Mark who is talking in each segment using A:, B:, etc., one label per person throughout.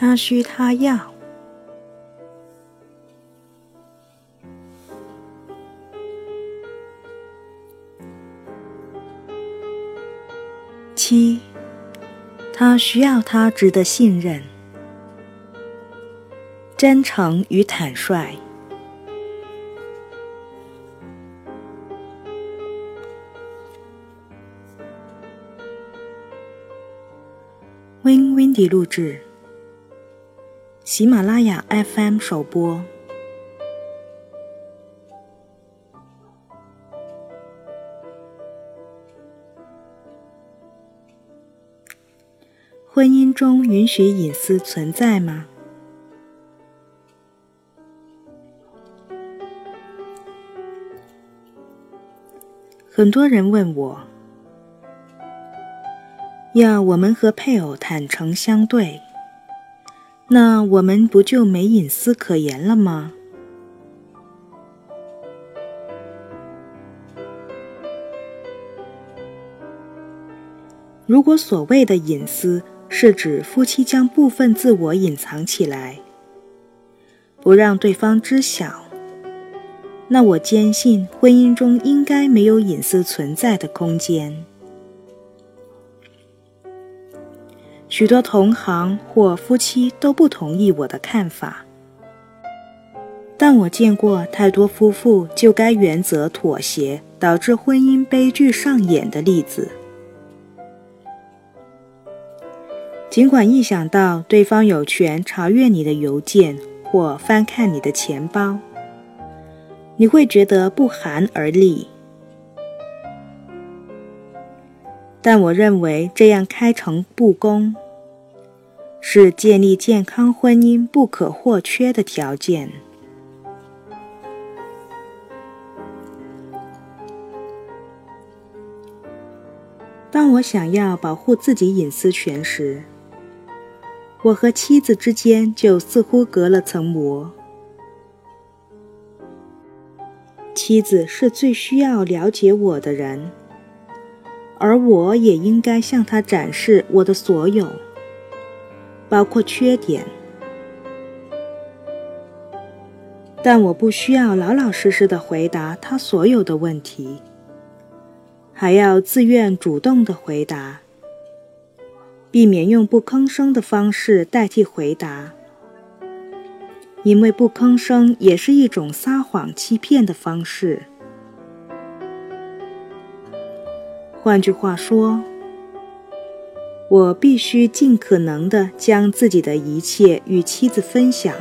A: 他需他要。七，他需要他值得信任、真诚与坦率。Win Windy 录制，喜马拉雅 FM 首播。婚姻中允许隐私存在吗？很多人问我。要我们和配偶坦诚相对，那我们不就没隐私可言了吗？如果所谓的隐私是指夫妻将部分自我隐藏起来，不让对方知晓，那我坚信婚姻中应该没有隐私存在的空间。许多同行或夫妻都不同意我的看法，但我见过太多夫妇就该原则妥协，导致婚姻悲剧上演的例子。尽管一想到对方有权查阅你的邮件或翻看你的钱包，你会觉得不寒而栗，但我认为这样开诚布公。是建立健康婚姻不可或缺的条件。当我想要保护自己隐私权时，我和妻子之间就似乎隔了层膜。妻子是最需要了解我的人，而我也应该向她展示我的所有。包括缺点，但我不需要老老实实的回答他所有的问题，还要自愿主动的回答，避免用不吭声的方式代替回答，因为不吭声也是一种撒谎欺骗的方式。换句话说。我必须尽可能的将自己的一切与妻子分享。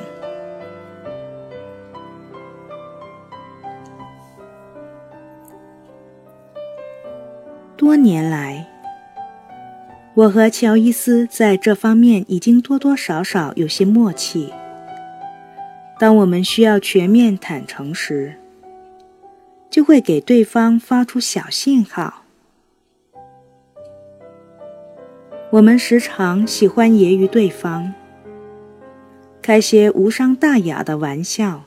A: 多年来，我和乔伊斯在这方面已经多多少少有些默契。当我们需要全面坦诚时，就会给对方发出小信号。我们时常喜欢揶揄对方，开些无伤大雅的玩笑，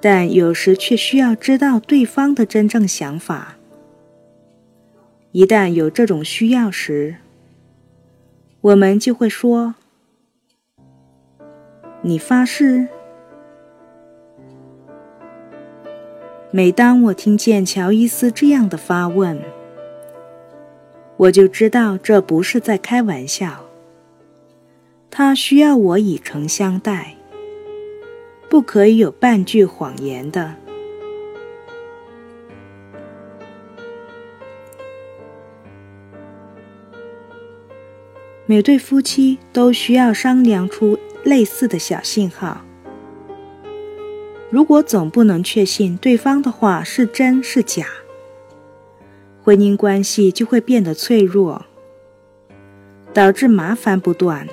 A: 但有时却需要知道对方的真正想法。一旦有这种需要时，我们就会说：“你发誓？”每当我听见乔伊斯这样的发问，我就知道这不是在开玩笑。他需要我以诚相待，不可以有半句谎言的。每对夫妻都需要商量出类似的小信号。如果总不能确信对方的话是真是假。婚姻关系就会变得脆弱，导致麻烦不断。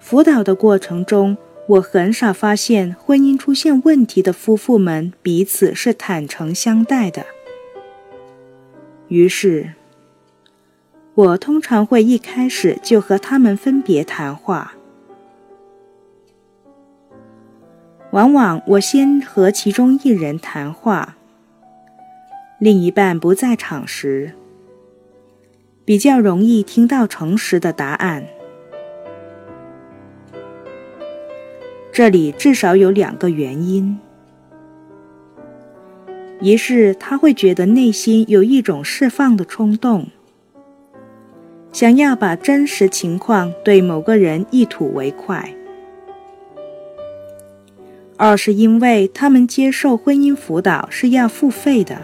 A: 辅导的过程中，我很少发现婚姻出现问题的夫妇们彼此是坦诚相待的。于是，我通常会一开始就和他们分别谈话。往往我先和其中一人谈话，另一半不在场时，比较容易听到诚实的答案。这里至少有两个原因：一是他会觉得内心有一种释放的冲动，想要把真实情况对某个人一吐为快；二是因为他们接受婚姻辅导是要付费的，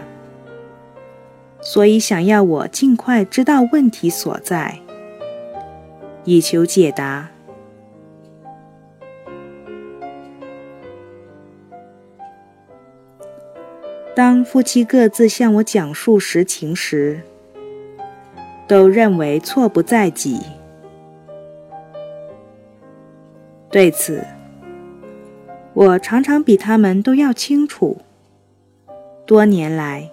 A: 所以想要我尽快知道问题所在，以求解答。当夫妻各自向我讲述实情时，都认为错不在己。对此，我常常比他们都要清楚。多年来，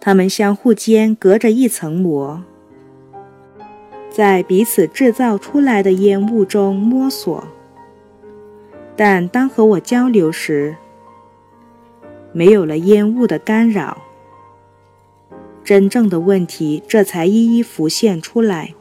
A: 他们相互间隔着一层膜，在彼此制造出来的烟雾中摸索。但当和我交流时，没有了烟雾的干扰，真正的问题这才一一浮现出来。